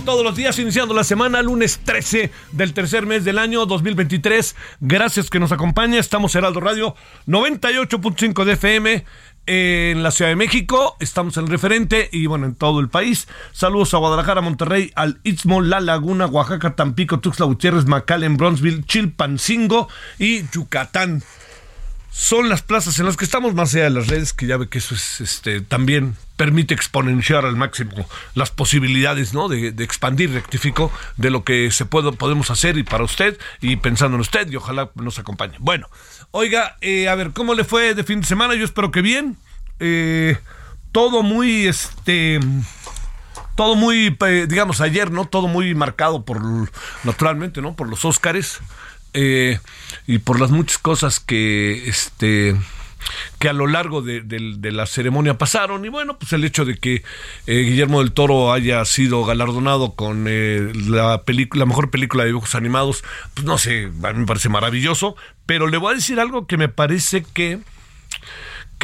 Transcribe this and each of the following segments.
Todos los días iniciando la semana, lunes 13 del tercer mes del año 2023. Gracias que nos acompaña, estamos Heraldo Radio 98.5 de FM en la Ciudad de México, estamos en el referente y bueno, en todo el país. Saludos a Guadalajara, Monterrey, al Istmo, La Laguna, Oaxaca, Tampico, Tuxtla Gutiérrez, McAllen, Bronzeville, Chilpancingo y Yucatán son las plazas en las que estamos más allá de las redes, que ya ve que eso es este también permite exponenciar al máximo las posibilidades, ¿no? De, expandir, rectifico, de lo que se puede, podemos hacer y para usted y pensando en usted y ojalá nos acompañe. Bueno, oiga, eh, a ver, ¿cómo le fue de fin de semana? Yo espero que bien. Eh, todo muy, este, todo muy, eh, digamos, ayer, ¿no? Todo muy marcado por, naturalmente, ¿no? Por los Óscares eh, y por las muchas cosas que este que a lo largo de, la ceremonia pasaron. Y bueno pues el hecho de que eh, Guillermo del Toro haya sido galardonado con eh, la película la mejor película de dibujos animados pues no sé a mí me parece maravilloso pero le voy a decir algo que me parece que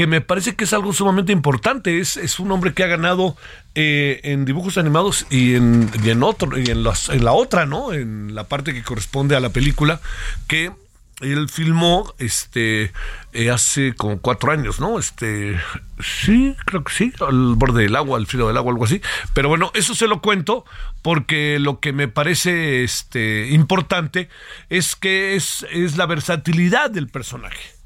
que me parece que es algo sumamente importante. Es, es un hombre que ha ganado eh, en dibujos animados y en, y en otro, y en, en la otra, ¿no? En la parte que corresponde a la película, que él filmó este eh, hace como cuatro años, ¿no? Este sí, creo que sí, al borde del agua, al filo del agua, algo así. Pero bueno, eso se lo cuento porque lo que me parece este importante es que es, es la versatilidad del personaje.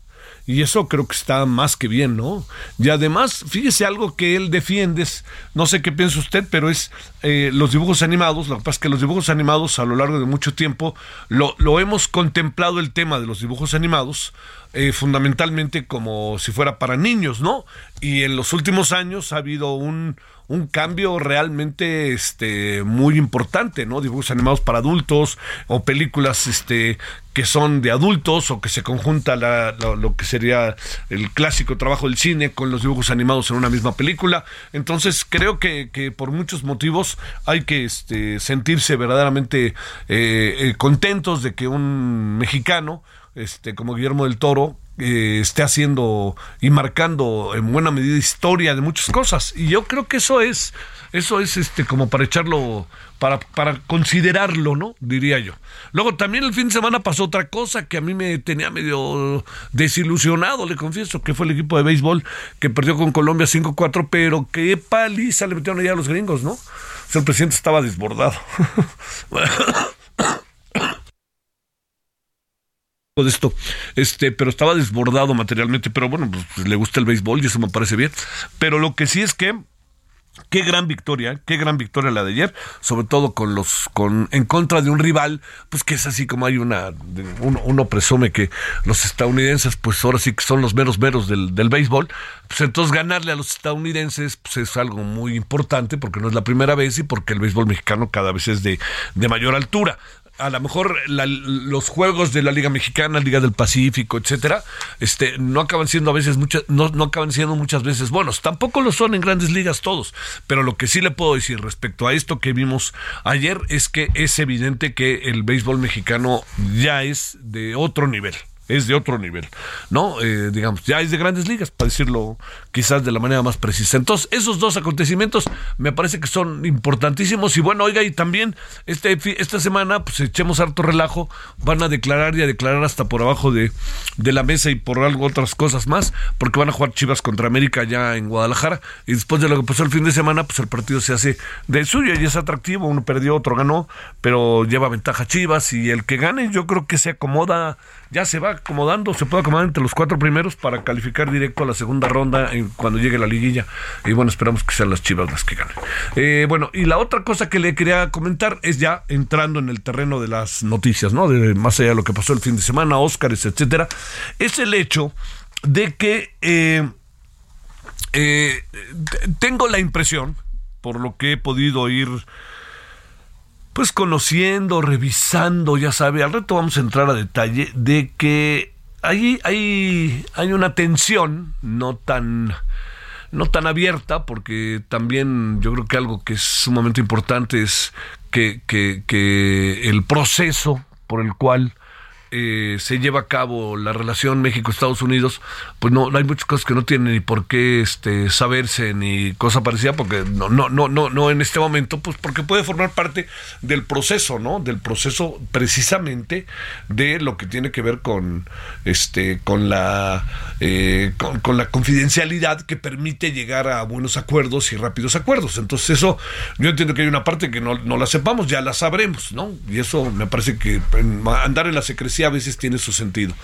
Y eso creo que está más que bien, ¿no? Y además, fíjese algo que él defiende, es- no sé qué piensa usted, pero es eh, los dibujos animados. Lo que pasa es que los dibujos animados a lo largo de mucho tiempo lo, lo hemos contemplado el tema de los dibujos animados eh, fundamentalmente como si fuera para niños, ¿no? Y en los últimos años ha habido un, un cambio realmente este, muy importante, ¿no? Dibujos animados para adultos o películas este, que son de adultos o que se conjunta la- lo, lo que sería el clásico trabajo del cine con los dibujos animados en una misma película. Entonces creo que, que por muchos motivos hay que este, sentirse verdaderamente eh, eh, contentos de que un mexicano este, como Guillermo del Toro, eh, esté haciendo y marcando en buena medida historia de muchas cosas. Y yo creo que eso es, eso es este, como para echarlo, para, para considerarlo, ¿no? Diría yo. Luego también el fin de semana pasó otra cosa que a mí me tenía medio desilusionado, le confieso, que fue el equipo de béisbol que perdió con Colombia 5-4, pero qué paliza le metieron allá a los gringos, ¿no? O sea, el presidente estaba desbordado. de esto, este, pero estaba desbordado materialmente, pero bueno, pues, le gusta el béisbol y eso me parece bien. Pero lo que sí es que Qué gran victoria, qué gran victoria la de ayer, sobre todo con los, con, en contra de un rival, pues que es así como hay una, uno, uno presume que los estadounidenses, pues ahora sí que son los meros meros del, del béisbol, pues entonces ganarle a los estadounidenses, pues es algo muy importante, porque no es la primera vez y porque el béisbol mexicano cada vez es de, de mayor altura. A lo mejor los juegos de la Liga Mexicana, Liga del Pacífico, etcétera, este, no acaban siendo a veces muchas, no, no acaban siendo muchas veces buenos. Tampoco lo son en grandes ligas todos. Pero lo que sí le puedo decir respecto a esto que vimos ayer es que es evidente que el béisbol mexicano ya es de otro nivel es de otro nivel, ¿no? Eh, digamos, ya es de grandes ligas, para decirlo quizás de la manera más precisa. Entonces, esos dos acontecimientos me parece que son importantísimos. Y bueno, oiga, y también este, esta semana, pues echemos harto relajo, van a declarar y a declarar hasta por abajo de, de la mesa y por algo otras cosas más, porque van a jugar Chivas contra América ya en Guadalajara. Y después de lo que pasó el fin de semana, pues el partido se hace de suyo y es atractivo. Uno perdió, otro ganó, pero lleva ventaja Chivas y el que gane, yo creo que se acomoda ya se va acomodando, se puede acomodar entre los cuatro primeros para calificar directo a la segunda ronda cuando llegue la liguilla. Y bueno, esperamos que sean las chivas las que ganen. Eh, bueno, y la otra cosa que le quería comentar es ya entrando en el terreno de las noticias, ¿no? De, más allá de lo que pasó el fin de semana, Óscares, etcétera, es el hecho de que eh, eh, tengo la impresión, por lo que he podido ir pues conociendo, revisando, ya sabe, al reto vamos a entrar a detalle de que ahí hay, hay una tensión no tan no tan abierta, porque también yo creo que algo que es sumamente importante es que, que, que el proceso por el cual eh, se lleva a cabo la relación México-Estados Unidos, pues no, hay muchas cosas que no tienen ni por qué este, saberse ni cosa parecida, porque no, no, no, no, no en este momento, pues porque puede formar parte del proceso, ¿no? Del proceso precisamente de lo que tiene que ver con este, con la eh, con, la confidencialidad que permite llegar a buenos acuerdos y rápidos acuerdos. Entonces, eso, yo entiendo que hay una parte que no, no la sepamos, ya la sabremos, ¿no? Y eso me parece que andar en la secrecía a veces tiene su sentido.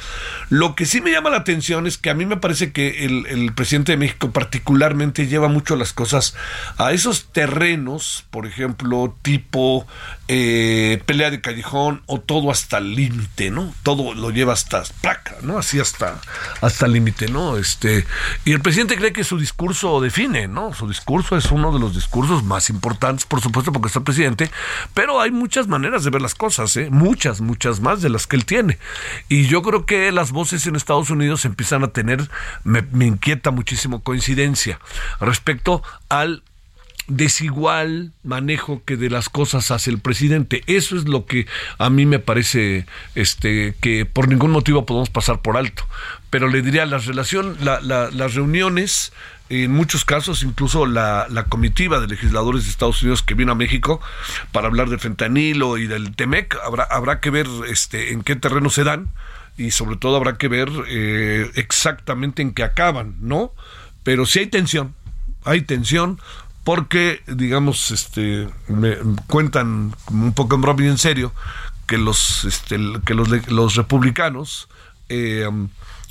Lo que sí me llama la atención es que a mí me parece que el, presidente de México particularmente lleva mucho las cosas a esos terrenos, por ejemplo, tipo eh, pelea de callejón o todo hasta el límite, ¿no? Todo lo lleva hasta placa, ¿no? Así hasta hasta el límite, ¿no? Este y el presidente cree que su discurso define, ¿no? Su discurso es uno de los discursos más importantes, por supuesto, porque está presidente, pero hay muchas maneras de ver las cosas, ¿eh? Muchas, muchas más de las que él tiene. Y yo creo que las voces en Estados Unidos empiezan a tener, me, inquieta muchísimo coincidencia respecto al desigual manejo que de las cosas hace el presidente. Eso es lo que a mí me parece este que por ningún motivo podemos pasar por alto. Pero le diría las relación, las reuniones en muchos casos incluso la, comitiva de legisladores de Estados Unidos que vino a México para hablar del fentanilo y del Temec, habrá, habrá que ver este, en qué terreno se dan y sobre todo habrá que ver eh, exactamente en qué acaban, ¿no? Pero sí hay tensión, hay tensión porque, digamos, este, me cuentan un poco en broma y en serio que los, este, que los, los republicanos eh,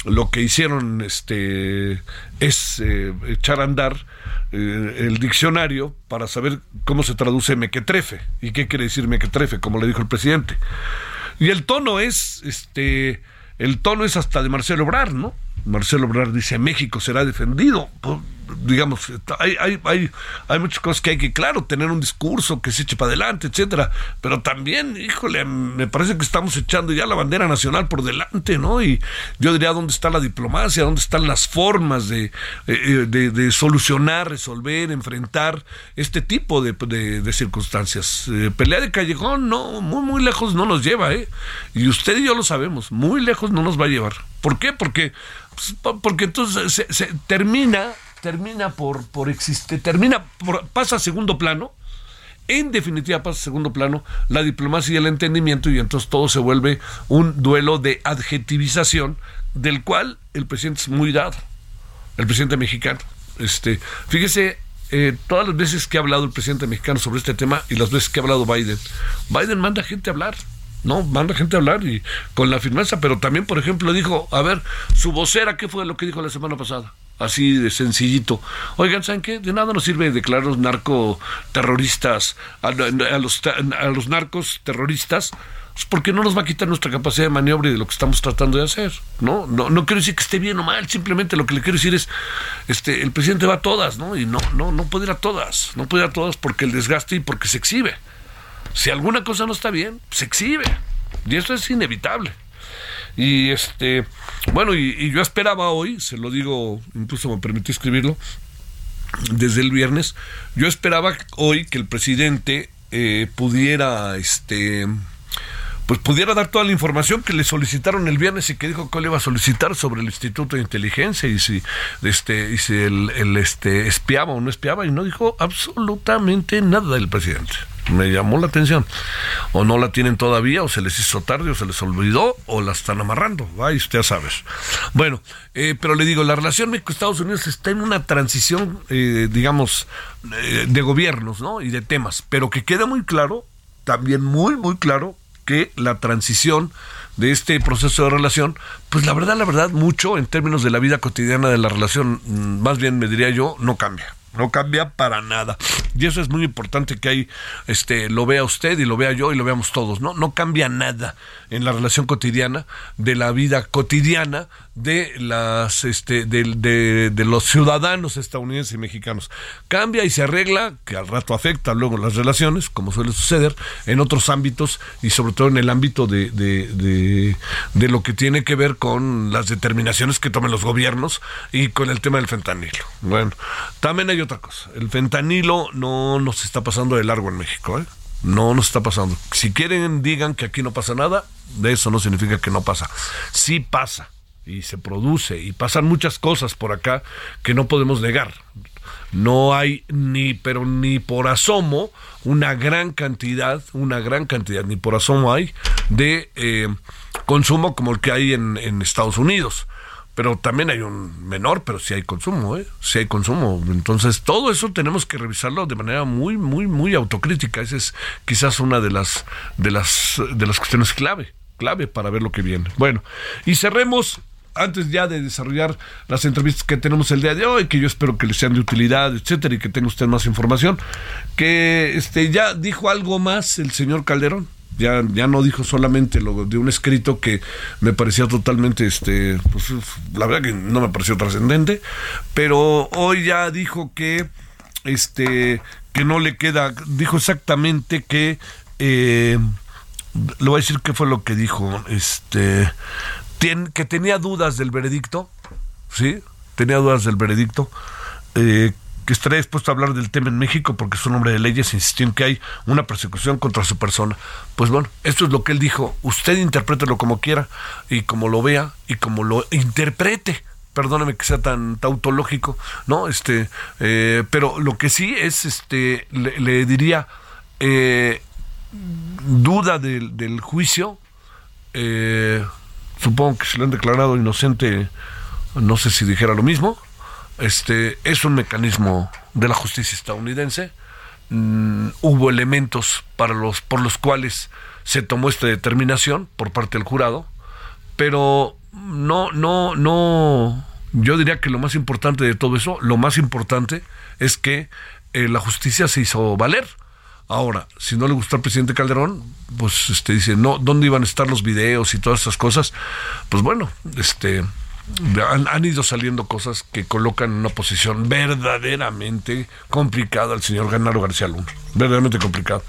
lo que hicieron este es eh, echar a andar eh, el diccionario para saber cómo se traduce mequetrefe y qué quiere decir mequetrefe, como le dijo el presidente. Y el tono es este el tono es hasta de Marcelo Obrar, ¿no? Marcelo Obrar dice México será defendido. Pues, digamos, hay, hay, hay, hay muchas cosas que hay que, claro, tener un discurso que se eche para adelante, etcétera, pero también, híjole, me parece que estamos echando ya la bandera nacional por delante, ¿no? Y yo diría dónde está la diplomacia, dónde están las formas de, eh, eh, de, solucionar, resolver, enfrentar este tipo de, circunstancias. Eh, pelea de callejón, no, muy, muy lejos no nos lleva, ¿eh? Y usted y yo lo sabemos, muy lejos no nos va a llevar. ¿Por qué? Porque, pues, porque entonces se termina termina por, por existir, termina, por, pasa a segundo plano, en definitiva pasa a segundo plano la diplomacia y el entendimiento y entonces todo se vuelve un duelo de adjetivización del cual el presidente es muy dado, el presidente mexicano. Este, fíjese, eh, todas las veces que ha hablado el presidente mexicano sobre este tema y las veces que ha hablado Biden, Biden manda gente a hablar. No, manda gente a hablar y con la firmeza, pero también, por ejemplo, dijo, a ver, su vocera, ¿qué fue lo que dijo la semana pasada? Así de sencillito. Oigan, ¿saben qué? De nada nos sirve declarar los narcoterroristas, a, a, los, a los narcos terroristas, pues, porque no nos va a quitar nuestra capacidad de maniobra y de lo que estamos tratando de hacer. ¿no? No, no quiero decir que esté bien o mal, simplemente lo que le quiero decir es, este, el presidente va a todas, ¿no? Y no, no, no puede ir a todas, no puede ir a todas porque el desgaste y porque se exhibe. Si alguna cosa no está bien, se exhibe. Y eso es inevitable. Y este, bueno, y, yo esperaba hoy, se lo digo, incluso me permití escribirlo, desde el viernes, yo esperaba hoy que el presidente eh, pudiera, este, pues pudiera dar toda la información que le solicitaron el viernes y que dijo que le iba a solicitar sobre el Instituto de Inteligencia y si este y si el, este espiaba o no espiaba y no dijo absolutamente nada del presidente me llamó la atención. O no la tienen todavía, o se les hizo tarde, o se les olvidó, o la están amarrando. Ay, usted ya sabes. Bueno, eh, pero le digo, la relación México-Estados Unidos está en una transición, eh, digamos, eh, de gobiernos, ¿no? Y de temas. Pero que queda muy claro, también muy, muy claro, que la transición de este proceso de relación, pues la verdad, la verdad, mucho en términos de la vida cotidiana de la relación, mm, más bien me diría yo, no cambia no cambia para nada. Y eso es muy importante que ahí este, lo vea usted y lo vea yo y lo veamos todos, ¿no? No cambia nada en la relación cotidiana, de la vida cotidiana de las este de, de, los ciudadanos estadounidenses y mexicanos. Cambia y se arregla, que al rato afecta luego las relaciones, como suele suceder, en otros ámbitos y sobre todo en el ámbito de, de, de lo que tiene que ver con las determinaciones que tomen los gobiernos y con el tema del fentanilo. Bueno, también hay otra cosa. El fentanilo no nos está pasando de largo en México, ¿eh? No nos está pasando. Si quieren, digan que aquí no pasa nada, de eso no significa que no pasa. Sí pasa y se produce y pasan muchas cosas por acá que no podemos negar. No hay ni, pero ni por asomo, una gran cantidad, una gran cantidad, ni por asomo hay de eh, consumo como el que hay en, Estados Unidos pero también hay un menor, pero sí hay consumo, ¿eh? Sí hay consumo. Entonces, todo eso tenemos que revisarlo de manera muy, muy, muy autocrítica. Esa es quizás una de las, de las, de las cuestiones clave, clave para ver lo que viene. Bueno, y cerremos antes ya de desarrollar las entrevistas que tenemos el día de hoy, que yo espero que les sean de utilidad, etcétera, y que tenga usted más información, que este ya dijo algo más el señor Calderón. Ya, ya no dijo solamente lo de un escrito que me parecía totalmente, este, pues la verdad que no me pareció trascendente, pero hoy ya dijo que, este, que no le queda, dijo exactamente que, eh, le voy a decir qué fue lo que dijo, este, que tenía dudas del veredicto, ¿sí? Tenía dudas del veredicto, eh, que estaría dispuesto a hablar del tema en México porque es un hombre de leyes, insistió en que hay una persecución contra su persona. Pues bueno, esto es lo que él dijo. Usted interprételo como quiera y como lo vea y como lo interprete perdóneme que sea tan tautológico, ¿no? Este, eh, pero lo que sí es, este, le, diría, eh, duda del, juicio, eh, supongo que se le han declarado inocente, no sé si dijera lo mismo, este, es un mecanismo de la justicia estadounidense. Mm, hubo elementos para los, por los cuales se tomó esta determinación por parte del jurado, pero no, no, no, yo diría que lo más importante de todo eso, lo más importante es que eh, la justicia se hizo valer. Ahora, si no le gustó al presidente Calderón, pues este dice, no, ¿dónde iban a estar los videos y todas esas cosas? Pues bueno, este han, ido saliendo cosas que colocan en una posición verdaderamente complicada al señor Genaro García Luna. Verdaderamente complicado.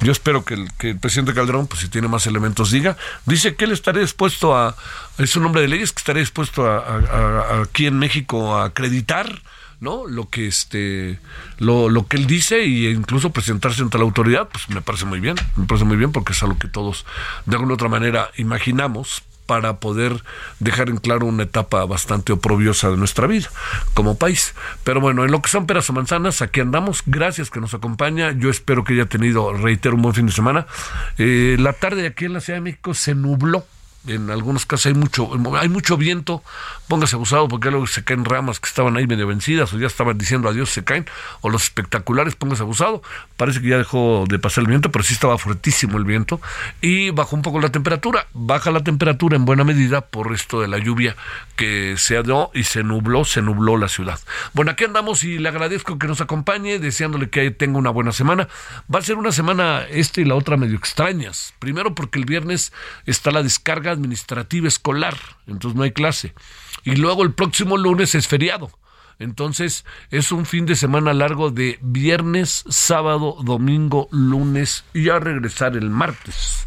Yo espero que el, presidente Calderón, pues si tiene más elementos, diga. Dice que él estaría dispuesto a, es un hombre de leyes, que estaría dispuesto a, aquí en México a acreditar ¿no? Lo que este lo, lo que él dice e incluso presentarse ante la autoridad, pues me parece muy bien, me parece muy bien porque es algo que todos de alguna u otra manera imaginamos, para poder dejar en claro una etapa bastante oprobiosa de nuestra vida como país. Pero bueno, en lo que son peras o manzanas, aquí andamos. Gracias que nos acompaña. Yo espero que haya tenido, reitero, un buen fin de semana. Eh, la tarde aquí en la Ciudad de México se nubló en algunos casos hay mucho hay mucho viento póngase abusado porque luego se caen ramas que estaban ahí medio vencidas o ya estaban diciendo adiós se caen o los espectaculares póngase abusado. Parece que ya dejó de pasar el viento pero sí estaba fuertísimo el viento y bajó un poco la temperatura. Baja la temperatura en buena medida por esto de la lluvia que se dio y se nubló se nubló la ciudad. Bueno aquí andamos y le agradezco que nos acompañe deseándole que tenga una buena semana. Va a ser una semana esta y la otra medio extrañas. Primero porque el viernes está la descarga administrativa escolar, entonces no hay clase. Y luego el próximo lunes es feriado. Entonces es un fin de semana largo de viernes, sábado, domingo, lunes y a regresar el martes.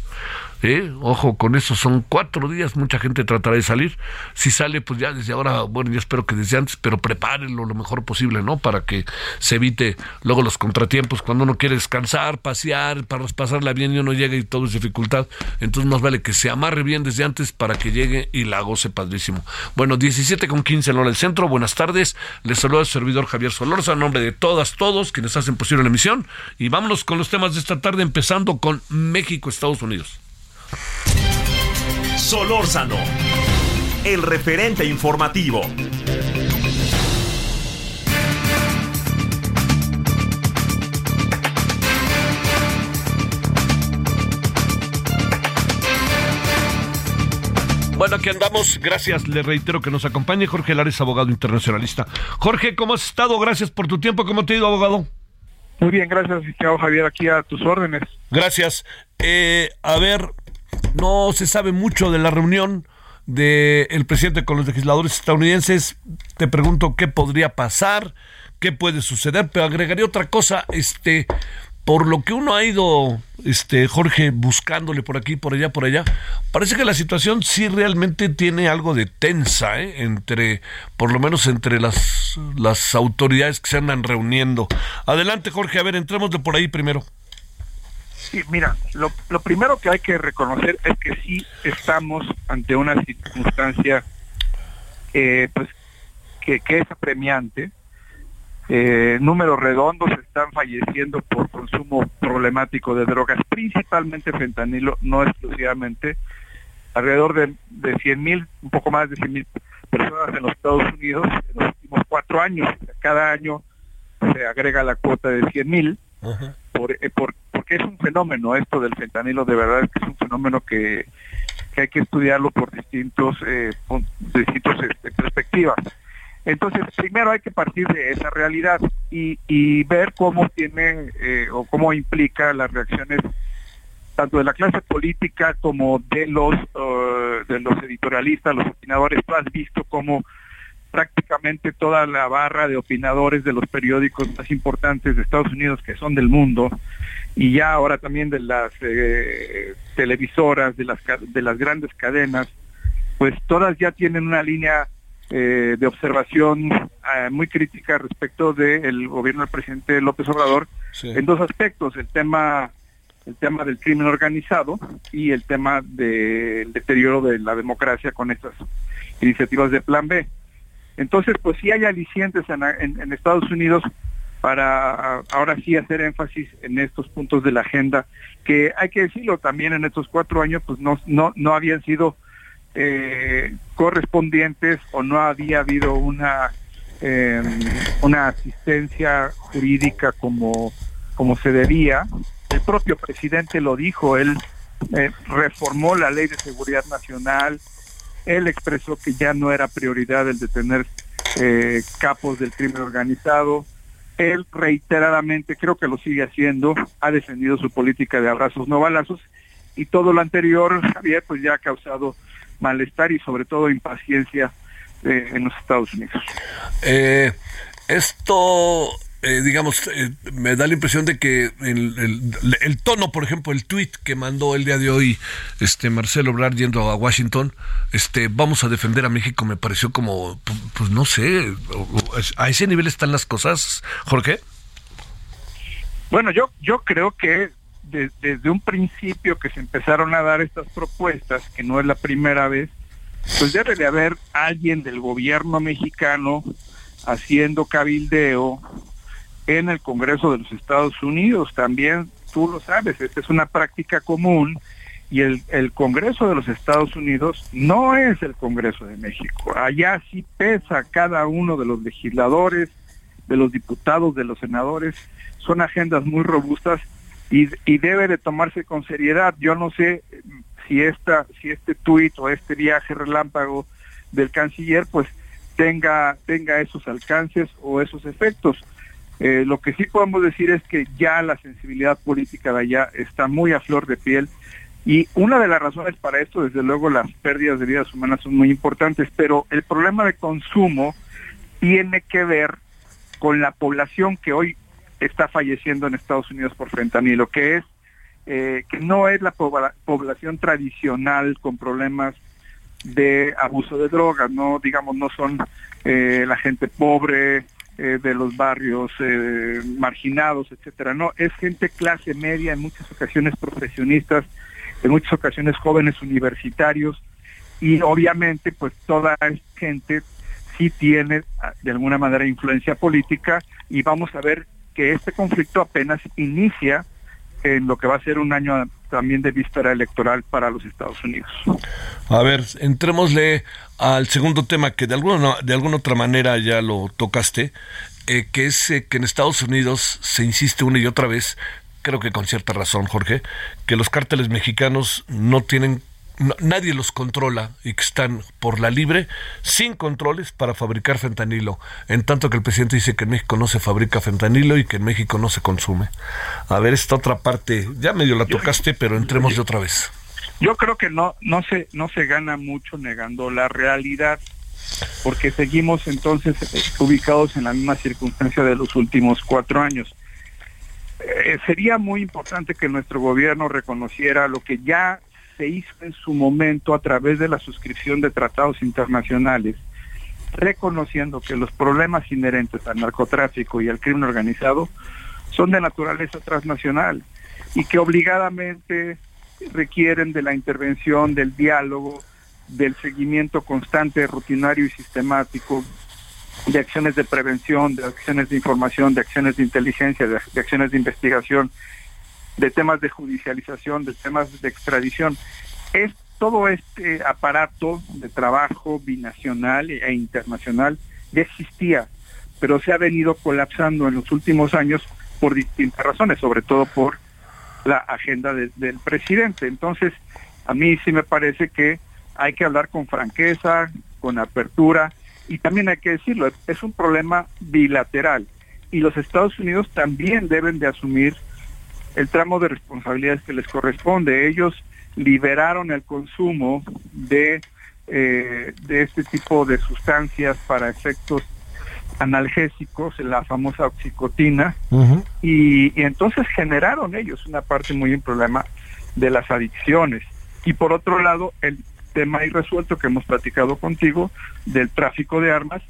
¿Eh? Ojo, con eso son cuatro días, mucha gente tratará de salir. Si sale, pues ya desde ahora, bueno, yo espero que desde antes, pero prepárenlo lo mejor posible, ¿no? Para que se evite luego los contratiempos cuando uno quiere descansar, pasear, para pasarla bien y uno llega y todo es dificultad. Entonces más vale que se amarre bien desde antes para que llegue y la goce padrísimo. Bueno, 17 con 15 en hora del centro, buenas tardes. Les saluda el servidor Javier Solorza, en nombre de todas, todos quienes hacen posible la emisión. Y vámonos con los temas de esta tarde, empezando con México, Estados Unidos. Solórzano, el referente informativo. Bueno, aquí andamos. Gracias. Le reitero que nos acompañe Jorge Lares, abogado internacionalista. Jorge, ¿cómo has estado? Gracias por tu tiempo. ¿Cómo te ha ido, abogado? Muy bien, gracias, Javier, aquí a tus órdenes. Gracias. Eh, a ver, no se sabe mucho de la reunión del presidente con los legisladores estadounidenses. Te pregunto qué podría pasar, qué puede suceder, pero agregaría otra cosa, este, por lo que uno ha ido, este, Jorge, buscándole por aquí, por allá, por allá, parece que la situación sí realmente tiene algo de tensa, ¿eh? entre, por lo menos entre las, las autoridades que se andan reuniendo. Adelante, Jorge, a ver, entremos de por ahí primero. Sí, mira, lo, primero que hay que reconocer es que sí estamos ante una circunstancia eh, pues, que, es apremiante. Eh, números redondos están falleciendo por consumo problemático de drogas, principalmente fentanilo, no exclusivamente. Alrededor de, de 100 mil, un poco más de 100 mil personas en los Estados Unidos en los últimos cuatro años. Cada año se agrega la cuota de 100 mil. Por, porque es un fenómeno esto del fentanilo, de verdad es que es un fenómeno que, hay que estudiarlo por distintos, eh, distintos este, perspectivas. Entonces, primero hay que partir de esa realidad y, ver cómo tiene eh, o cómo implica las reacciones tanto de la clase política como de los de los editorialistas, los opinadores. Tú has visto cómo prácticamente toda la barra de opinadores de los periódicos más importantes de Estados Unidos, que son del mundo, y ya ahora también de las eh, televisoras, de las, de las grandes cadenas, pues todas ya tienen una línea eh, de observación eh, muy crítica respecto del gobierno del presidente López Obrador en dos aspectos, el tema el tema del crimen organizado y el tema del deterioro de la democracia con estas iniciativas de Plan B. Entonces, pues sí hay alicientes en, Estados Unidos para ahora sí hacer énfasis en estos puntos de la agenda, que hay que decirlo también en estos cuatro años, pues no, no, no habían sido eh, correspondientes o no había habido una, em, una asistencia jurídica como, como se debía. El propio presidente lo dijo, él eh, reformó la ley de seguridad nacional, él expresó que ya no era prioridad el detener eh, capos del crimen organizado. Él reiteradamente, creo que lo sigue haciendo, ha defendido su política de abrazos no balazos y todo lo anterior, Javier, pues ya ha causado malestar y sobre todo impaciencia eh, en los Estados Unidos. Eh, esto eh, digamos, eh, me da la impresión de que el, tono, por ejemplo, el tweet que mandó el día de hoy este Marcelo Obrar yendo a Washington, este vamos a defender a México, me pareció como, pues, no sé, a ese nivel están las cosas, Jorge. Bueno, yo yo creo que desde un principio que se empezaron a dar estas propuestas, que no es la primera vez, pues debe de haber alguien del gobierno mexicano haciendo cabildeo en el Congreso de los Estados Unidos. También tú lo sabes, esta es una práctica común y el, Congreso de los Estados Unidos no es el Congreso de México. Allá sí pesa cada uno de los legisladores, de los diputados, de los senadores. Son agendas muy robustas y, y debe de tomarse con seriedad. Yo no sé si esta, si este tuit o este viaje relámpago del canciller, pues tenga, tenga esos alcances o esos efectos. Eh, lo que sí podemos decir es que ya la sensibilidad política de allá está muy a flor de piel y una de las razones para esto, desde luego, las pérdidas de vidas humanas son muy importantes, pero el problema de consumo tiene que ver con la población que hoy está falleciendo en Estados Unidos por fentanilo, que es eh, que no es la población tradicional con problemas de abuso de drogas, no digamos no son eh, la gente pobre eh, de los barrios marginados, etcétera, no es gente clase media en muchas ocasiones profesionistas, en muchas ocasiones jóvenes universitarios y obviamente pues toda gente sí tiene de alguna manera influencia política y vamos a ver que este conflicto apenas inicia en lo que va a ser un año también de víspera electoral para los Estados Unidos. A ver, entrémosle al segundo tema que de alguna, de alguna otra manera ya lo tocaste, eh, que es eh, que en Estados Unidos se insiste una y otra vez, creo que con cierta razón, Jorge, que los cárteles mexicanos no tienen nadie los controla y que están por la libre, sin controles para fabricar fentanilo, en tanto que el presidente dice que en México no se fabrica fentanilo y que en México no se consume. A ver, esta otra parte, ya medio la tocaste, pero entremos de otra vez. Yo creo que no, no, se, no se gana mucho negando la realidad, porque seguimos entonces eh, ubicados en la misma circunstancia de los últimos cuatro años. Eh, sería muy importante que nuestro gobierno reconociera lo que ya se hizo en su momento a través de la suscripción de tratados internacionales, reconociendo que los problemas inherentes al narcotráfico y al crimen organizado son de naturaleza transnacional y que obligadamente requieren de la intervención, del diálogo, del seguimiento constante, rutinario y sistemático de acciones de prevención, de acciones de información, de acciones de inteligencia, de, acciones de investigación de temas de judicialización, de temas de extradición. Es todo este aparato de trabajo binacional e internacional ya existía, pero se ha venido colapsando en los últimos años por distintas razones, sobre todo por la agenda del presidente. Entonces, a mí sí me parece que hay que hablar con franqueza, con apertura, y también hay que decirlo, es un problema bilateral, y los Estados Unidos también deben de asumir el tramo de responsabilidades que les corresponde. Ellos liberaron el consumo de, eh, de este tipo de sustancias para efectos analgésicos, la famosa oxicotina, y, entonces generaron ellos una parte muy un problema de las adicciones. Y por otro lado, el tema irresuelto que hemos platicado contigo del tráfico de armas,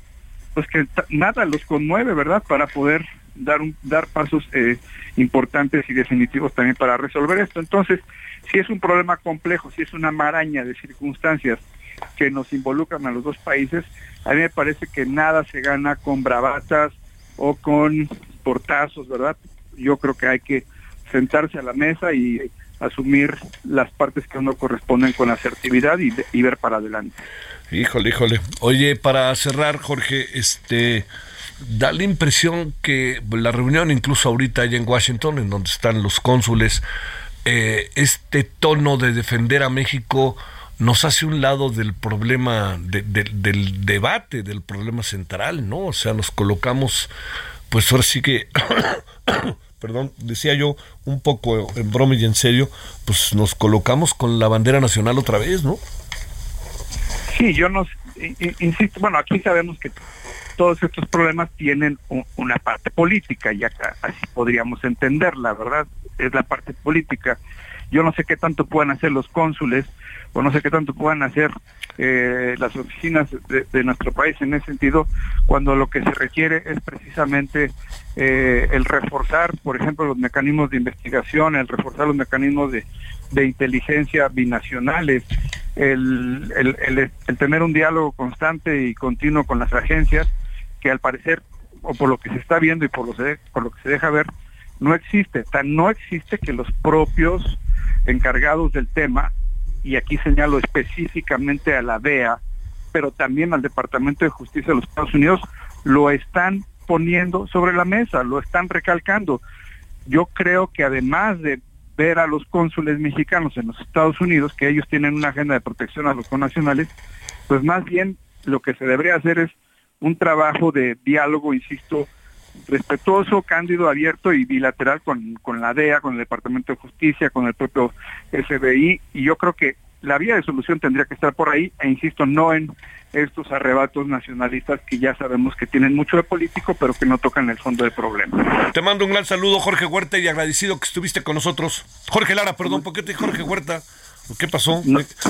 pues que nada los conmueve, ¿verdad? Para poder dar, un, dar pasos eh, importantes y definitivos también para resolver esto. Entonces, si es un problema complejo, si es una maraña de circunstancias que nos involucran a los dos países, a mí me parece que nada se gana con bravatas o con portazos, ¿verdad? Yo creo que hay que sentarse a la mesa y asumir las partes que uno corresponden con asertividad y, y ver para adelante. Híjole, híjole. Oye, para cerrar, Jorge, este da la impresión que la reunión, incluso ahorita allá en Washington, en donde están los cónsules, eh, este tono de defender a México nos hace un lado del problema, del debate, del problema central, ¿no? O sea, nos colocamos, pues ahora sí que, perdón, decía yo un poco en broma y en serio, pues nos colocamos con la bandera nacional otra vez, ¿no? Sí, yo no, insisto, bueno, aquí sabemos que todos estos problemas tienen una parte política y acá así podríamos entenderla, ¿verdad? Es la parte política. Yo no sé qué tanto puedan hacer los cónsules o no sé qué tanto puedan hacer eh, las oficinas de, nuestro país en ese sentido, cuando lo que se requiere es precisamente eh, el reforzar, por ejemplo, los mecanismos de investigación, el reforzar los mecanismos de, inteligencia binacionales, el, el, tener un diálogo constante y continuo con las agencias que al parecer, o por lo que se está viendo y por lo, por lo que se deja ver, no existe. Tan no existe que los propios encargados del tema, y aquí señalo específicamente a la DEA, pero también al Departamento de Justicia de los Estados Unidos, lo están poniendo sobre la mesa, lo están recalcando. Yo creo que además de ver a los cónsules mexicanos en los Estados Unidos, que ellos tienen una agenda de protección a los connacionales, pues más bien lo que se debería hacer es un trabajo de diálogo, insisto, respetuoso, cándido, abierto y bilateral con, con la DEA, con el Departamento de Justicia, con el propio FBI, y yo creo que la vía de solución tendría que estar por ahí, e insisto, no en estos arrebatos nacionalistas que ya sabemos que tienen mucho de político, pero que no tocan el fondo del problema. Te mando un gran saludo, Jorge Huerta, y agradecido que estuviste con nosotros. Jorge Lara, perdón, ¿por qué te Jorge Huerta? ¿Qué pasó?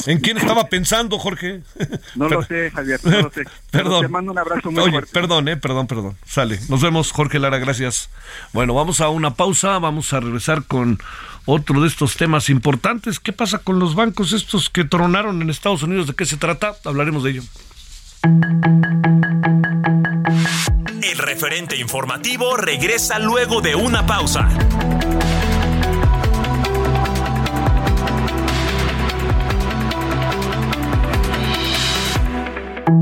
¿En quién estaba pensando, Jorge? No lo sé, Javier, no lo sé. Perdón. Te mando un abrazo muy Oye, fuerte. perdón, eh, perdón, perdón. Sale. Nos vemos, Jorge Lara, gracias. Bueno, vamos a una pausa, vamos a regresar con otro de estos temas importantes. ¿Qué pasa con los bancos estos que tronaron en Estados Unidos? ¿De qué se trata? Hablaremos de ello. El referente informativo regresa luego de una pausa.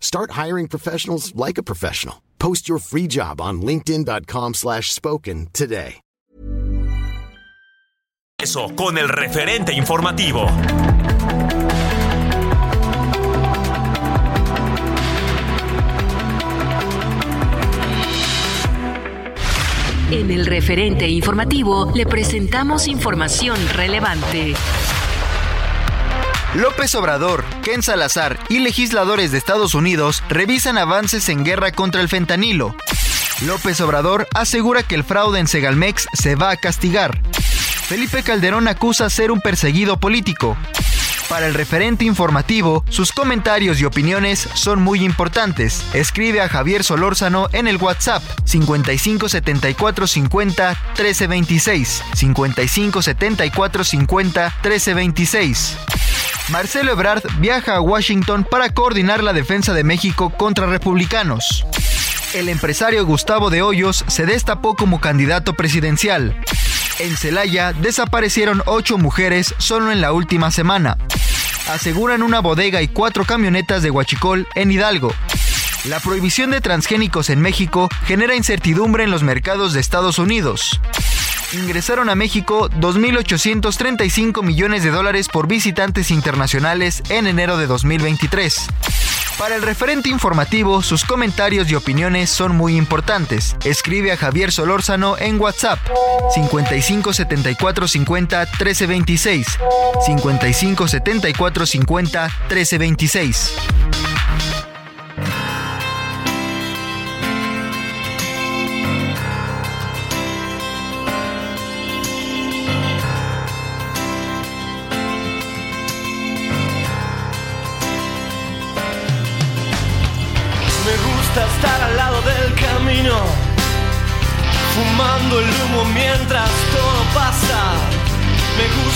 Start hiring professionals like a professional. Post your free job on linkedin.com/spoken slash spoken today. Eso con el referente informativo. En el referente informativo le presentamos información relevante. López Obrador, Ken Salazar y legisladores de Estados Unidos revisan avances en guerra contra el fentanilo. López Obrador asegura que el fraude en Segalmex se va a castigar. Felipe Calderón acusa ser un perseguido político. Para el referente informativo, sus comentarios y opiniones son muy importantes. Escribe a Javier Solórzano en el WhatsApp 55 74 50 13 26. 55 74 50 13 26. Marcelo Ebrard viaja a Washington para coordinar la defensa de México contra republicanos. El empresario Gustavo de Hoyos se destapó como candidato presidencial. En Celaya desaparecieron ocho mujeres solo en la última semana. Aseguran una bodega y cuatro camionetas de Huachicol en Hidalgo. La prohibición de transgénicos en México genera incertidumbre en los mercados de Estados Unidos. Ingresaron a México 2.835 millones de dólares por visitantes internacionales en enero de 2023. Para el referente informativo, sus comentarios y opiniones son muy importantes. Escribe a Javier Solórzano en WhatsApp 55 74 50 13 26. 55 74 50 13 26.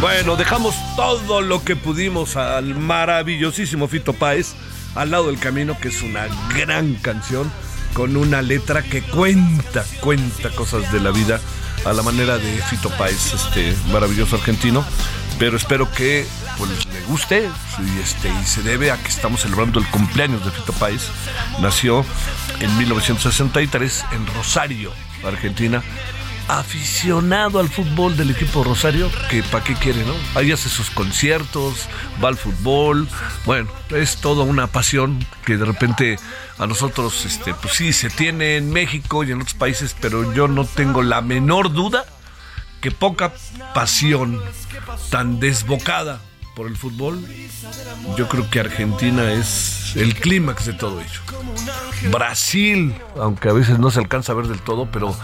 Bueno, dejamos todo lo que pudimos al maravillosísimo Fito Páez al lado del camino, que es una gran canción con una letra que cuenta, cuenta cosas de la vida a la manera de Fito Páez, este maravilloso argentino. Pero espero que pues, le guste y, este, y se debe a que estamos celebrando el cumpleaños de Fito Páez. Nació en 1963 en Rosario, Argentina aficionado al fútbol del equipo Rosario, que para qué quiere, ¿no? Ahí hace sus conciertos, va al fútbol, bueno, es toda una pasión que de repente a nosotros, este, pues sí, se tiene en México y en otros países, pero yo no tengo la menor duda que poca pasión tan desbocada por el fútbol, yo creo que Argentina es el clímax de todo ello. Brasil, aunque a veces no se alcanza a ver del todo, pero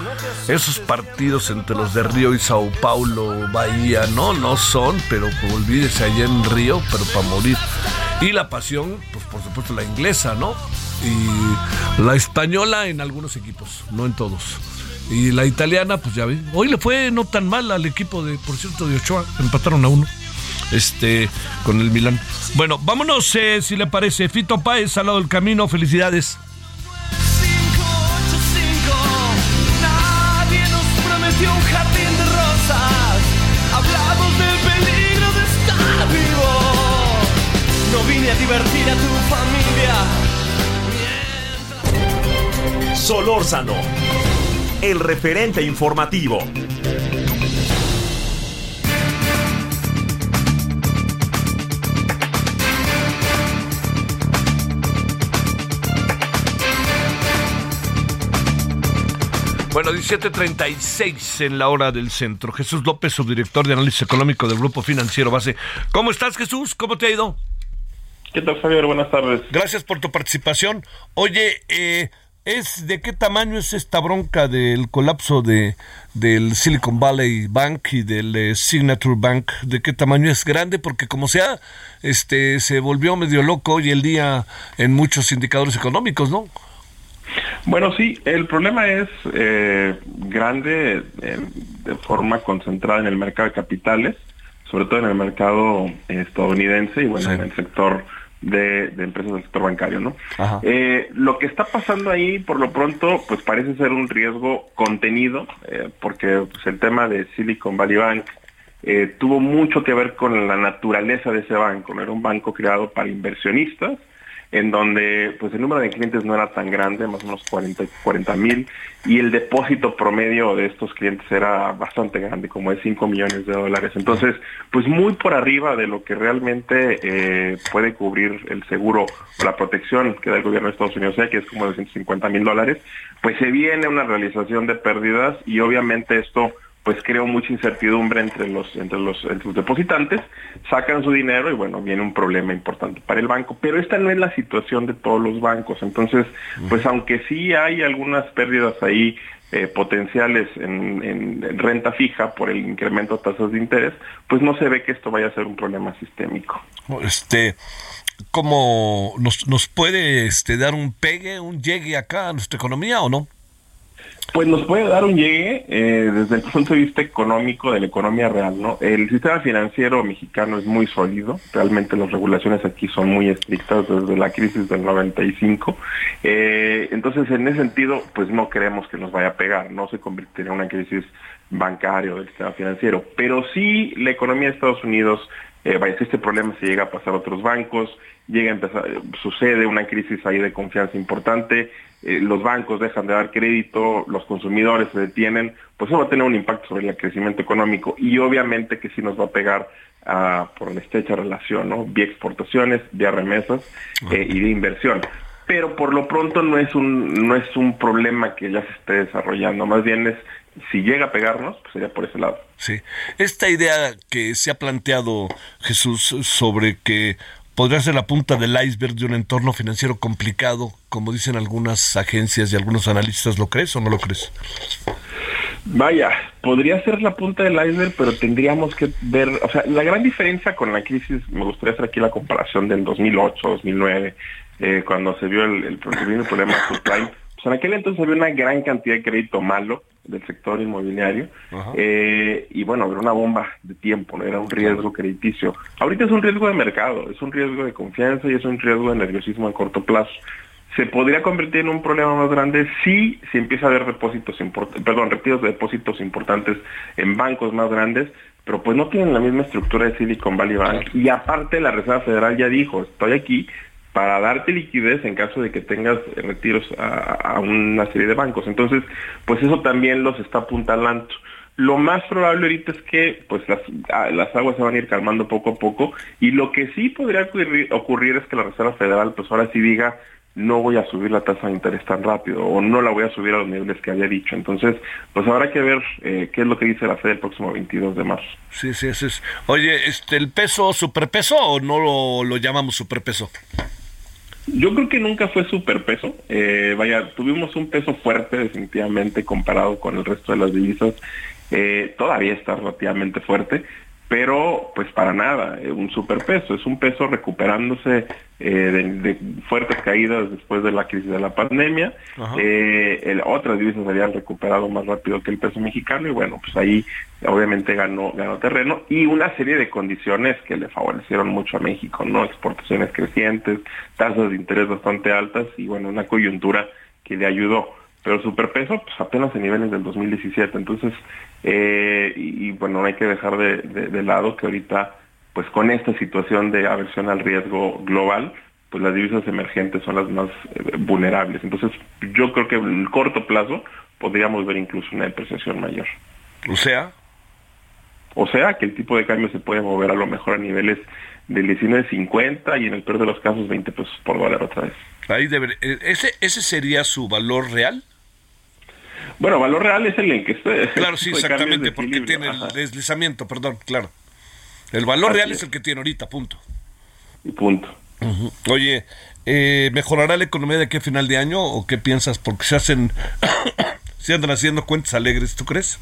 esos partidos entre los de Río y Sao Paulo, Bahía, no, no son, pero olvídese allá en Río, pero para morir. Y la pasión, pues por supuesto la inglesa, ¿no? Y la española en algunos equipos, no en todos. Y la italiana, pues ya ve. Hoy le fue no tan mal al equipo de, por cierto, de Ochoa. Empataron a uno este, con el Milán. Bueno, vámonos, eh, si le parece. Fito Páez al lado del camino, felicidades. Solórzano, el referente informativo. Bueno, 17.36 en la hora del centro. Jesús López, subdirector de análisis económico del Grupo Financiero Base. ¿Cómo estás, Jesús? ¿Cómo te ha ido? ¿Qué tal, Javier? Buenas tardes. Gracias por tu participación. Oye, eh, ¿es de qué tamaño es esta bronca del colapso de del Silicon Valley Bank y del eh, Signature Bank? ¿De qué tamaño es grande? Porque como sea, este se volvió medio loco hoy el día en muchos indicadores económicos, ¿no? Bueno, sí, el problema es eh, grande eh, de forma concentrada en el mercado de capitales, sobre todo en el mercado estadounidense y bueno, Sí. en el sector de, de empresas del sector bancario, ¿no? Eh, lo que está pasando ahí, por lo pronto, pues parece ser un riesgo contenido, eh, porque pues, el tema de Silicon Valley Bank eh, tuvo mucho que ver con la naturaleza de ese banco. Era un banco creado para inversionistas, en donde pues el número de clientes no era tan grande, más o menos 40 mil, y el depósito promedio de estos clientes era bastante grande, como de 5 millones de dólares. Entonces, pues muy por arriba de lo que realmente eh, puede cubrir el seguro o la protección que da el gobierno de Estados Unidos, que es como de 150 mil dólares, pues se viene una realización de pérdidas y obviamente esto pues creó mucha incertidumbre entre los entre los, entre los depositantes, sacan su dinero y bueno, viene un problema importante para el banco, pero esta no es la situación de todos los bancos, entonces, pues aunque sí hay algunas pérdidas ahí eh, potenciales en, en- en renta fija por el incremento de tasas de interés, pues no se ve que esto vaya a ser un problema sistémico. Este, ¿cómo nos, nos puede este, dar un pegue, un llegue acá a nuestra economía o no? Pues nos puede dar un llegue eh, desde el punto de vista económico de la economía real, ¿no? El sistema financiero mexicano es muy sólido, realmente las regulaciones aquí son muy estrictas desde la crisis del 95, eh, entonces en ese sentido pues no creemos que nos vaya a pegar, no se convertirá en una crisis bancaria o del sistema financiero, pero sí la economía de Estados Unidos, eh, vaya, si este problema se llega a pasar a otros bancos, llega a empezar, sucede una crisis ahí de confianza importante, eh, los bancos dejan de dar crédito, los consumidores se detienen, pues eso va a tener un impacto sobre el crecimiento económico y obviamente que sí nos va a pegar por la estrecha relación, ¿no? Vía exportaciones, vía remesas eh, y de inversión. Pero por lo pronto no es un no es un problema que ya se esté desarrollando, más bien es si llega a pegarnos, pues sería por ese lado. Sí. Esta idea que se ha planteado Jesús sobre que podría ser la punta del iceberg de un entorno financiero complicado, como dicen algunas agencias y algunos analistas. ¿Lo crees o no lo crees? Vaya, podría ser la punta del iceberg, pero tendríamos que ver, o sea, la gran diferencia con la crisis, me gustaría hacer aquí la comparación del 2008, 2009, eh, cuando se vio el, el, el problema de subprime, en aquel entonces había una gran cantidad de crédito malo del sector inmobiliario eh, y bueno, era una bomba de tiempo, ¿no? era un riesgo crediticio. Ahorita es un riesgo de mercado, es un riesgo de confianza y es un riesgo de nerviosismo a corto plazo se podría convertir en un problema más grande si se empieza a ver depósitos perdón, retiros de depósitos importantes en bancos más grandes, pero pues no tienen la misma estructura de Silicon Valley Bank. Y aparte la Reserva Federal ya dijo, estoy aquí para darte liquidez en caso de que tengas retiros a, una serie de bancos. Entonces, pues eso también los está apuntalando. Lo más probable ahorita es que pues las, las, aguas se van a ir calmando poco a poco y lo que sí podría ocurrir, es que la Reserva Federal pues ahora sí diga no voy a subir la tasa de interés tan rápido o no la voy a subir a los niveles que había dicho. Entonces, pues habrá que ver eh, qué es lo que dice la Fed el próximo 22 de marzo. Sí, sí, sí. Oye, este, ¿el peso superpeso o no lo, lo llamamos superpeso? Yo creo que nunca fue superpeso. Eh, vaya, tuvimos un peso fuerte definitivamente comparado con el resto de las divisas. Eh, todavía está relativamente fuerte, pero pues para nada, eh, un superpeso, es un peso recuperándose eh, de, fuertes caídas después de la crisis de la pandemia, eh, otras divisas habían recuperado más rápido que el peso mexicano y bueno, pues ahí obviamente ganó, ganó terreno y una serie de condiciones que le favorecieron mucho a México, ¿no? Exportaciones crecientes, tasas de interés bastante altas y bueno, una coyuntura que le ayudó pero superpeso pues apenas en niveles del 2017. Entonces, eh, y, bueno, no hay que dejar de, lado que ahorita, pues con esta situación de aversión al riesgo global, pues las divisas emergentes son las más eh, vulnerables. Entonces, yo creo que en el corto plazo podríamos ver incluso una depreciación mayor. O sea. O sea, que el tipo de cambio se puede mover a lo mejor a niveles del 19.50 y en el peor de los casos 20 pesos por dólar otra vez. Ahí debe, eh, ¿ese, ¿Ese sería su valor real? Bueno, valor real es el en que está. Claro, sí, exactamente, porque tiene el deslizamiento, perdón, claro. El valor real es. el que tiene ahorita, punto. Y punto. Oye, eh, ¿mejorará la economía de aquí a final de año o qué piensas? Porque se hacen, se andan haciendo cuentas alegres, ¿tú crees?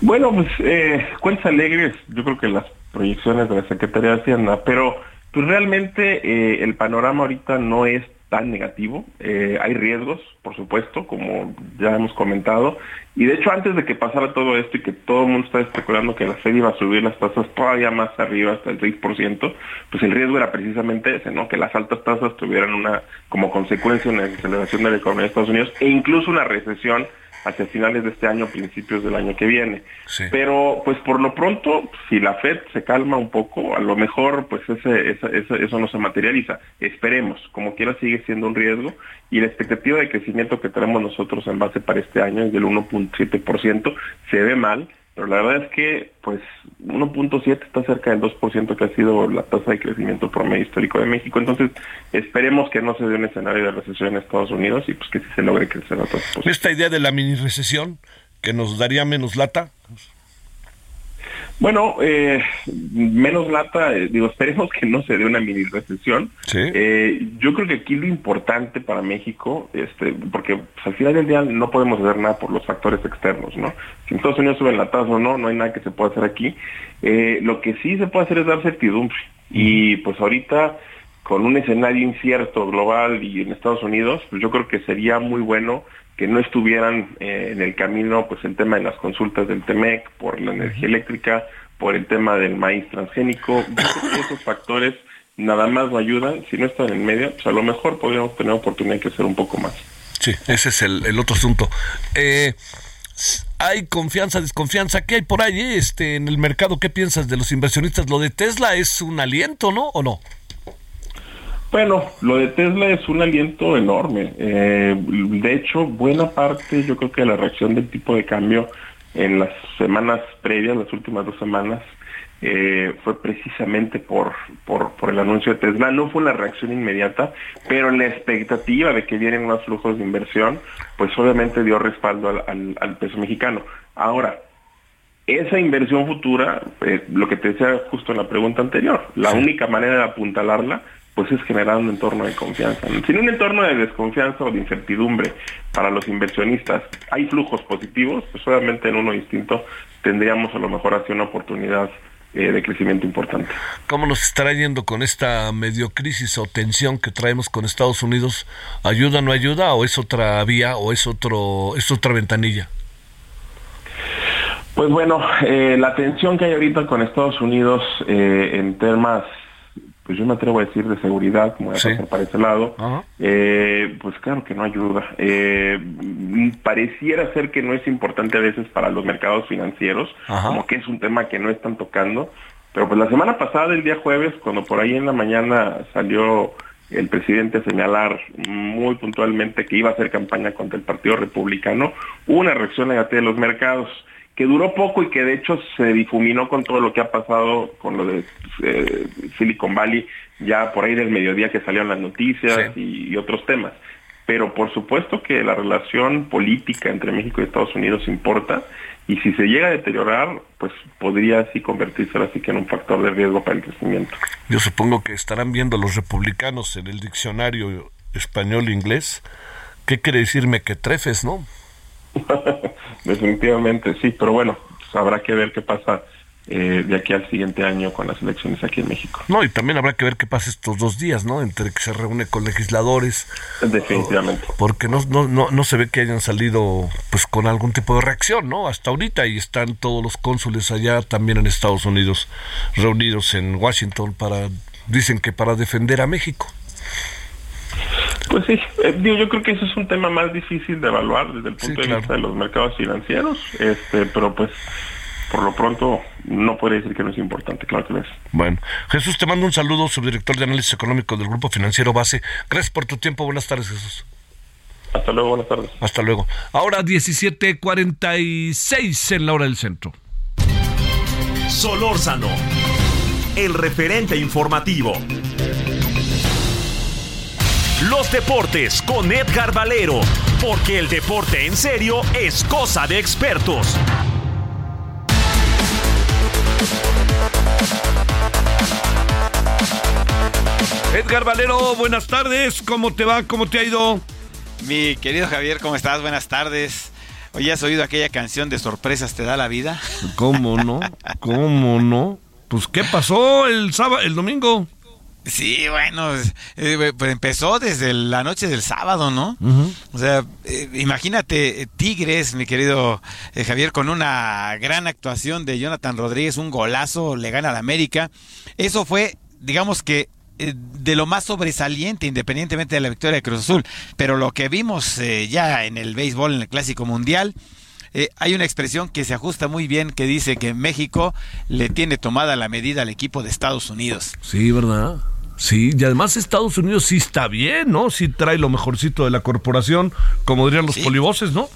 Bueno, pues eh, cuentas alegres, yo creo que las proyecciones de la Secretaría de Hacienda, pero pues realmente eh, el panorama ahorita no es tan negativo. Eh, hay riesgos, por supuesto, como ya hemos comentado. Y de hecho, antes de que pasara todo esto y que todo el mundo estaba especulando que la Fed iba a subir las tasas todavía más arriba, hasta el 6%, pues el riesgo era precisamente ese, ¿no? Que las altas tasas tuvieran una, como consecuencia, una aceleración de la economía de Estados Unidos e incluso una recesión hacia finales de este año, principios del año que viene. Pero pues por lo pronto, si la Fed se calma un poco, a lo mejor pues ese, eso no se materializa. Esperemos, como quiera sigue siendo un riesgo. Y la expectativa de crecimiento que tenemos nosotros en base para este año es del 1.7%, se ve mal, pero la verdad es que pues 1.7 está cerca del 2% que ha sido la tasa de crecimiento promedio histórico de México. Entonces, esperemos que no se dé un escenario de recesión en Estados Unidos y pues que sí se logre crecer a todos. Esta idea de la mini recesión que nos daría menos lata, bueno, eh, menos lata, eh, digo, esperemos que no se dé una mini recesión. Eh, yo creo que aquí lo importante para México, este, porque pues, al final del día no podemos hacer nada por los factores externos, ¿no? Si Estados Unidos sube la tasa o no, no hay nada que se pueda hacer aquí. lo que sí se puede hacer es dar certidumbre. Y pues ahorita, con un escenario incierto global y en Estados Unidos, pues yo creo que sería muy bueno que no estuvieran eh, en el camino pues el tema de las consultas del TEMEC por la energía eléctrica, por el tema del maíz transgénico. esos factores nada más no ayudan. Si no están en medio, pues a lo mejor podríamos tener oportunidad de crecer un poco más. Sí, ese es el, otro asunto. Eh, hay confianza, desconfianza. ¿Qué hay por ahí este, en el mercado? ¿Qué piensas de los inversionistas? ¿Lo de Tesla es un aliento, no? ¿O no? Bueno, lo de Tesla es un aliento enorme. Eh, de hecho, buena parte, yo creo que la reacción del tipo de cambio en las semanas previas, las últimas dos semanas, eh, fue precisamente por, por, el anuncio de Tesla. No fue una reacción inmediata, pero la expectativa de que vienen más flujos de inversión, pues obviamente dio respaldo al, al peso mexicano. Ahora, esa inversión futura, eh, lo que te decía justo en la pregunta anterior, la única manera de apuntalarla pues es generar un entorno de confianza. Sin un entorno de desconfianza o de incertidumbre para los inversionistas, hay flujos positivos, pues obviamente en uno distinto tendríamos a lo mejor así una oportunidad eh, de crecimiento importante. ¿Cómo nos estará yendo con esta medio crisis o tensión que traemos con Estados Unidos? ¿Ayuda o no ayuda o es otra vía o es otro es otra ventanilla? Pues bueno, eh, la tensión que hay ahorita con Estados Unidos eh, en temas pues yo me atrevo a decir de seguridad, como sí. para ese lado, eh, pues claro que no ayuda. Eh, pareciera ser que no es importante a veces para los mercados financieros, como que es un tema que no están tocando, pero pues la semana pasada, el día jueves, cuando por ahí en la mañana salió el presidente a señalar muy puntualmente que iba a hacer campaña contra el Partido Republicano, hubo una reacción negativa de los mercados que duró poco y que de hecho se difuminó con todo lo que ha pasado con lo de eh, Silicon Valley, ya por ahí del mediodía que salieron las noticias y, otros temas. Pero por supuesto que la relación política entre México y Estados Unidos importa y si se llega a deteriorar, pues podría así convertirse así que en un factor de riesgo para el crecimiento. Yo supongo que estarán viendo los republicanos en el diccionario español-inglés. ¿Qué quiere decirme que trefes, no? Definitivamente, sí, pero bueno, pues habrá que ver qué pasa eh, de aquí al siguiente año con las elecciones aquí en México. No, y también habrá que ver qué pasa estos dos días, ¿no? Entre que se reúne con legisladores. Definitivamente. Porque no, no, no, no se ve que hayan salido pues con algún tipo de reacción, ¿no? Hasta ahorita y están todos los cónsules allá también en Estados Unidos reunidos en Washington para, dicen que para defender a México. Pues sí, eh, digo, yo creo que eso es un tema más difícil de evaluar desde el punto de vista de los mercados financieros, este, pero pues por lo pronto no puede decir que no es importante, claro que lo es. Bueno, Jesús, te mando un saludo, subdirector de análisis económico del Grupo Financiero Base. Gracias por tu tiempo, buenas tardes, Jesús. Hasta luego, buenas tardes. Hasta luego. Ahora 17:46 en la hora del centro. Solórzano, el referente informativo. Los deportes con Edgar Valero, porque el deporte en serio es cosa de expertos. Edgar Valero, buenas tardes, ¿cómo te va? ¿Cómo te ha ido? Mi querido Javier, ¿cómo estás? Buenas tardes. Oye, ¿has oído aquella canción de sorpresas te da la vida? ¿Cómo no? ¿Cómo no? Pues, ¿qué pasó el sábado, el domingo? Sí, bueno, eh, pues empezó desde la noche del sábado, ¿no? O sea, eh, imagínate Tigres, mi querido eh, Javier, con una gran actuación de Jonathan Rodríguez, un golazo, le gana al América. Eso fue, digamos que de lo más sobresaliente, independientemente de la victoria de Cruz Azul. Pero lo que vimos ya en el béisbol, en el Clásico Mundial, hay una expresión que se ajusta muy bien que dice que México le tiene tomada la medida al equipo de Estados Unidos. Sí, ¿verdad? Sí, y además Estados Unidos sí está bien, ¿no? Sí trae lo mejorcito de la corporación, como dirían los polivoces, ¿no?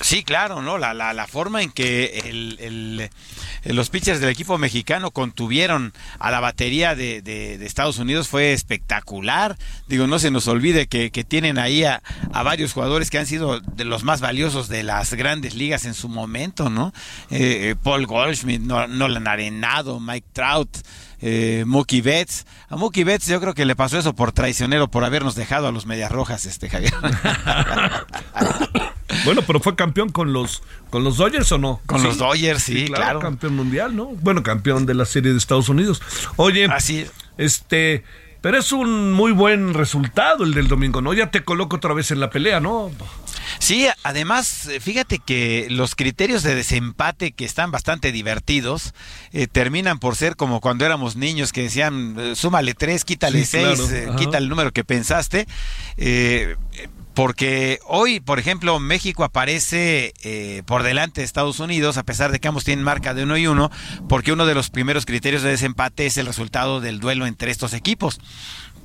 Sí, claro, ¿no? La, la, la forma en que el, los pitchers del equipo mexicano contuvieron a la batería de, de, Estados Unidos fue espectacular. Digo, no se nos olvide que, que tienen ahí a, a, varios jugadores que han sido de los más valiosos de las grandes ligas en su momento, ¿no? Eh, Paul Goldschmidt, Nolan Arenado, Mike Trout eh, Mookie Betts. A Mookie Betts yo creo que le pasó eso por traicionero, por habernos dejado a los Medias Rojas, este Javier. bueno, pero fue campeón con los con los Dodgers o no? Con los Dodgers, sí, claro, Campeón mundial, ¿no? Bueno, campeón de la serie de Estados Unidos. Oye, así este, pero es un muy buen resultado el del domingo, ¿no? Ya te coloco otra vez en la pelea, ¿no? Sí, además, eh, fíjate que los criterios de desempate que están bastante divertidos eh, terminan por ser como cuando éramos niños que decían, eh, súmale tres, quítale seis, quita el número que pensaste. Porque hoy, por ejemplo, México aparece por delante de Estados Unidos, a pesar de que ambos tienen marca de uno y uno, porque uno de los primeros criterios de desempate es el resultado del duelo entre estos equipos.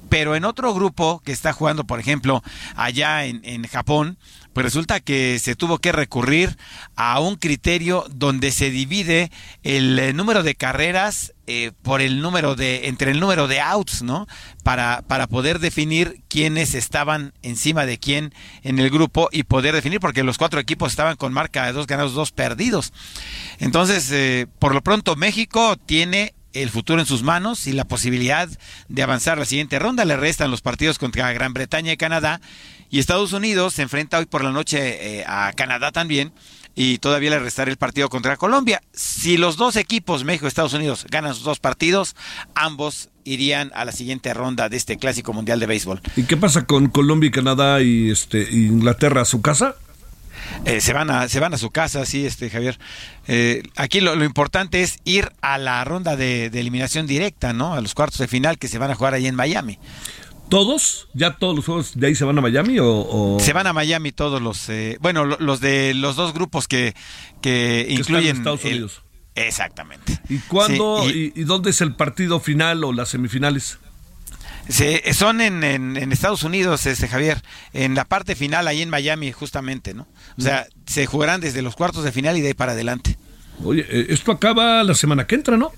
Pero en otro grupo que está jugando, por ejemplo, allá en, en Japón, pues resulta que se tuvo que recurrir a un criterio donde se divide el eh, número de carreras eh, por el número de, entre el número de outs, ¿no? Para, para poder definir quiénes estaban encima de quién en el grupo y poder definir, porque los cuatro equipos estaban con marca de dos ganados, dos perdidos. Entonces, eh, por lo pronto, México tiene el futuro en sus manos y la posibilidad de avanzar la siguiente ronda. Le restan los partidos contra Gran Bretaña y Canadá. Y Estados Unidos se enfrenta hoy por la noche eh, a Canadá también y todavía le restará el partido contra Colombia. Si los dos equipos, México y Estados Unidos, ganan sus dos partidos, ambos irían a la siguiente ronda de este clásico mundial de béisbol. ¿Y qué pasa con Colombia y Canadá y este Inglaterra a su casa? Eh, se van a se van a su casa, sí, este Javier. Eh, aquí lo, importante es ir a la ronda de, eliminación directa, ¿no? A los cuartos de final que se van a jugar ahí en Miami. ¿Todos? ¿Ya todos los juegos de ahí se van a Miami o...? Se van a Miami todos los... Eh, bueno, los de los dos grupos que, que, incluyen... Estados Unidos. exactamente. ¿Y cuándo y, dónde es el partido final o las semifinales? Se, son en, en, Estados Unidos, este Javier, en la parte final ahí en Miami justamente, ¿no? O sea, se jugarán desde los cuartos de final y de ahí para adelante. Oye, eh, esto acaba la semana que entra, ¿no?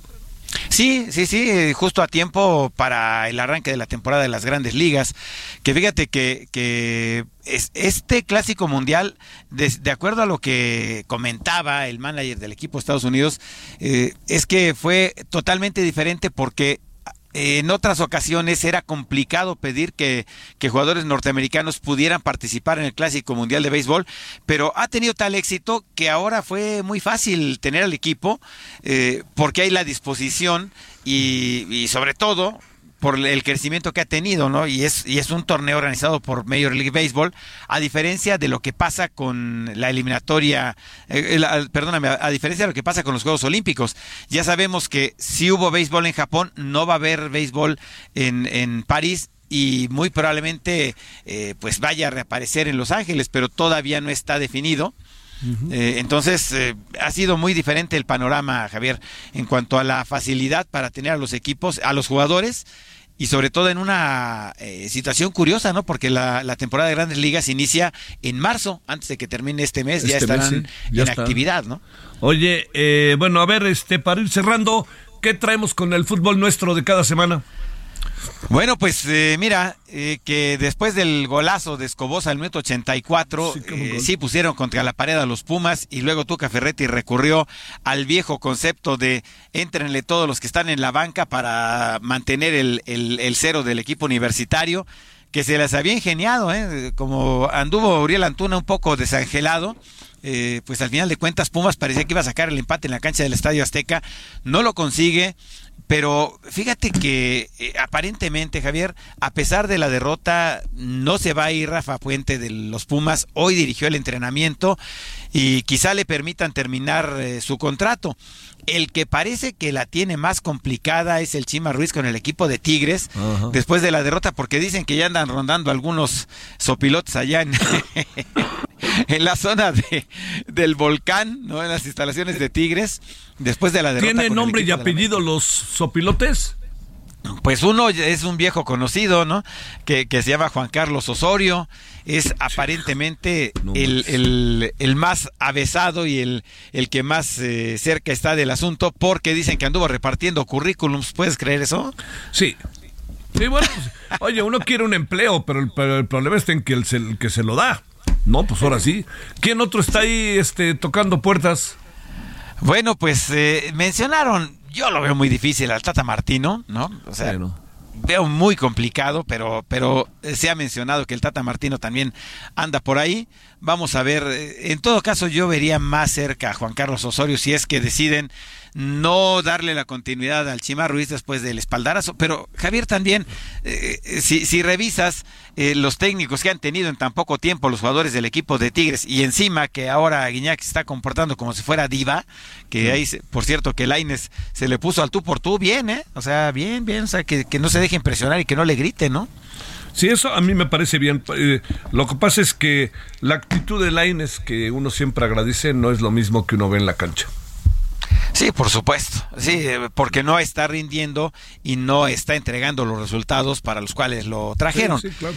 Sí, sí, sí, justo a tiempo para el arranque de la temporada de las grandes ligas. Que fíjate que, que este clásico mundial, de, acuerdo a lo que comentaba el manager del equipo de Estados Unidos, eh, es que fue totalmente diferente porque en otras ocasiones era complicado pedir que, jugadores norteamericanos pudieran participar en el Clásico Mundial de Béisbol, pero ha tenido tal éxito que ahora fue muy fácil tener al equipo eh, porque hay la disposición y sobre todo por el crecimiento que ha tenido, ¿no? Y es, y es un torneo organizado por Major League Baseball, a diferencia de lo que pasa con la eliminatoria, eh, perdóname, a, diferencia de lo que pasa con los Juegos Olímpicos. Ya sabemos que si hubo béisbol en Japón, no va a haber béisbol en, en París y muy probablemente eh, pues vaya a reaparecer en Los Ángeles, pero todavía no está definido. Eh, entonces, ha sido muy diferente el panorama, Javier, en cuanto a la facilidad para tener a los equipos, a los jugadores y sobre todo en una eh, situación curiosa, ¿no? Porque la, temporada de Grandes Ligas inicia en marzo, antes de que termine este mes, ya este estarán en actividad, ¿no? Oye, eh, bueno, a ver, este, para ir cerrando, ¿qué traemos con el fútbol nuestro de cada semana? Bueno, pues eh, mira, eh, que después del golazo de Escobosa al minuto 84, sí, eh, sí pusieron contra la pared a los Pumas y luego Tuca Ferretti recurrió al viejo concepto de entrenle todos los que están en la banca para mantener el, el, cero del equipo universitario, que se les había ingeniado, como anduvo Uriel Antuna un poco desangelado. pues al final de cuentas Pumas parecía que iba a sacar el empate en la cancha del Estadio Azteca, no lo consigue, pero fíjate que eh, aparentemente, Javier, a pesar de la derrota, no se va a ir Rafa Puente de los Pumas. Hoy dirigió el entrenamiento y quizá le permitan terminar eh, su contrato. El que parece que la tiene más complicada es el Chima Ruiz con el equipo de Tigres después de la derrota, porque dicen que ya andan rondando algunos sopilotes allá en, en la zona de, del volcán, ¿no? En las instalaciones de Tigres, después de la derrota. ¿Tiene nombre y apellido los sopilotes? Pues uno es un viejo conocido, ¿no? Que, se llama Juan Carlos Osorio. Es aparentemente el, el, más avesado y el, el que más eh, cerca está del asunto porque dicen que anduvo repartiendo currículums. ¿Puedes creer eso? Sí. Sí, bueno, pues, oye, uno quiere un empleo, pero el, pero el problema está en que el, que se lo da. No, pues ahora sí. ¿Quién otro está ahí este, tocando puertas? Bueno, pues eh, mencionaron, yo lo veo muy difícil al Tata Martino, ¿no? O sea, veo muy complicado, pero, pero se ha mencionado que el Tata Martino también anda por ahí. Vamos a ver, eh, en todo caso yo vería más cerca a Juan Carlos Osorio si es que deciden no darle la continuidad al Chima Ruiz después del espaldarazo. Pero Javier también, eh, si, si, revisas eh, los técnicos que han tenido en tan poco tiempo los jugadores del equipo de Tigres y encima que ahora Guiñac se está comportando como si fuera diva, que ahí, por cierto, que Laines se le puso al tú por tú, bien, ¿eh? O sea, bien, bien, o sea, que, que no se deje impresionar y que no le grite, ¿no? Sí, eso a mí me parece bien. Eh, lo que pasa es que la actitud de Laines que uno siempre agradece no es lo mismo que uno ve en la cancha. Sí, por supuesto. Sí, porque no está rindiendo y no está entregando los resultados para los cuales lo trajeron. Sí, claro.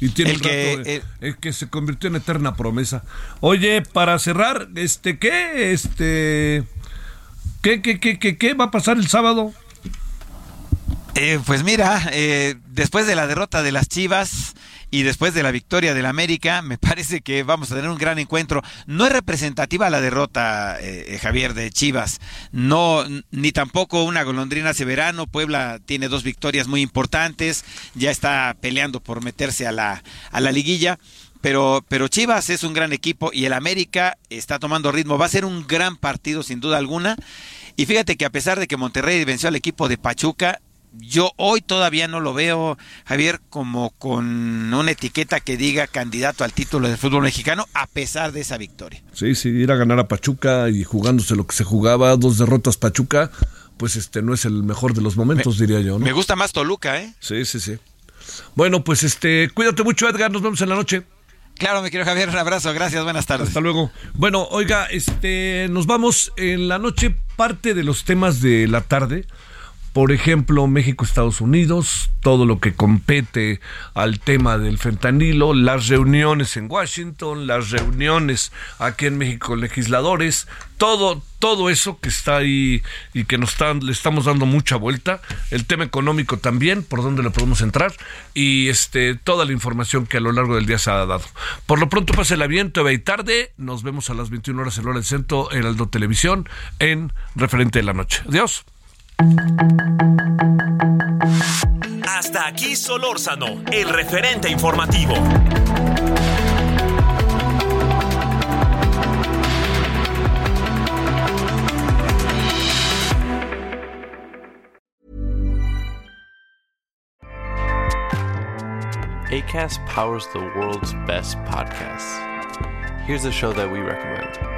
Y tiene el que, el que se convirtió en eterna promesa. Oye, para cerrar, este, ¿qué? Este, ¿Qué, qué, qué, qué, qué va a pasar el sábado? Eh, pues mira, eh, después de la derrota de las Chivas y después de la victoria del América, me parece que vamos a tener un gran encuentro. No es representativa la derrota, eh, Javier, de Chivas. No, ni tampoco una golondrina severano. Puebla tiene dos victorias muy importantes. Ya está peleando por meterse a la, a la liguilla. Pero, pero Chivas es un gran equipo y el América está tomando ritmo. Va a ser un gran partido, sin duda alguna. Y fíjate que a pesar de que Monterrey venció al equipo de Pachuca, yo hoy todavía no lo veo, Javier, como con una etiqueta que diga candidato al título del fútbol mexicano, a pesar de esa victoria. Sí, sí, ir a ganar a Pachuca y jugándose lo que se jugaba, dos derrotas Pachuca, pues este no es el mejor de los momentos, diría yo. ¿no? Me gusta más Toluca, ¿eh? Sí, sí, sí. Bueno, pues este, cuídate mucho, Edgar, nos vemos en la noche. Claro, me quiero Javier, un abrazo, gracias, buenas tardes. Hasta luego. Bueno, oiga, este, nos vamos en la noche, parte de los temas de la tarde por ejemplo, México-Estados Unidos, todo lo que compete al tema del fentanilo, las reuniones en Washington, las reuniones aquí en México, legisladores, todo, todo eso que está ahí y que nos le estamos dando mucha vuelta, el tema económico también, por donde le podemos entrar, y este, toda la información que a lo largo del día se ha dado. Por lo pronto, pase el aviento y tarde, nos vemos a las 21 horas en hora del centro, en Aldo Televisión, en Referente de la Noche. Adiós. Hasta aquí Solórzano, el referente informativo. ACAST powers the world's best podcasts. Here's a show that we recommend.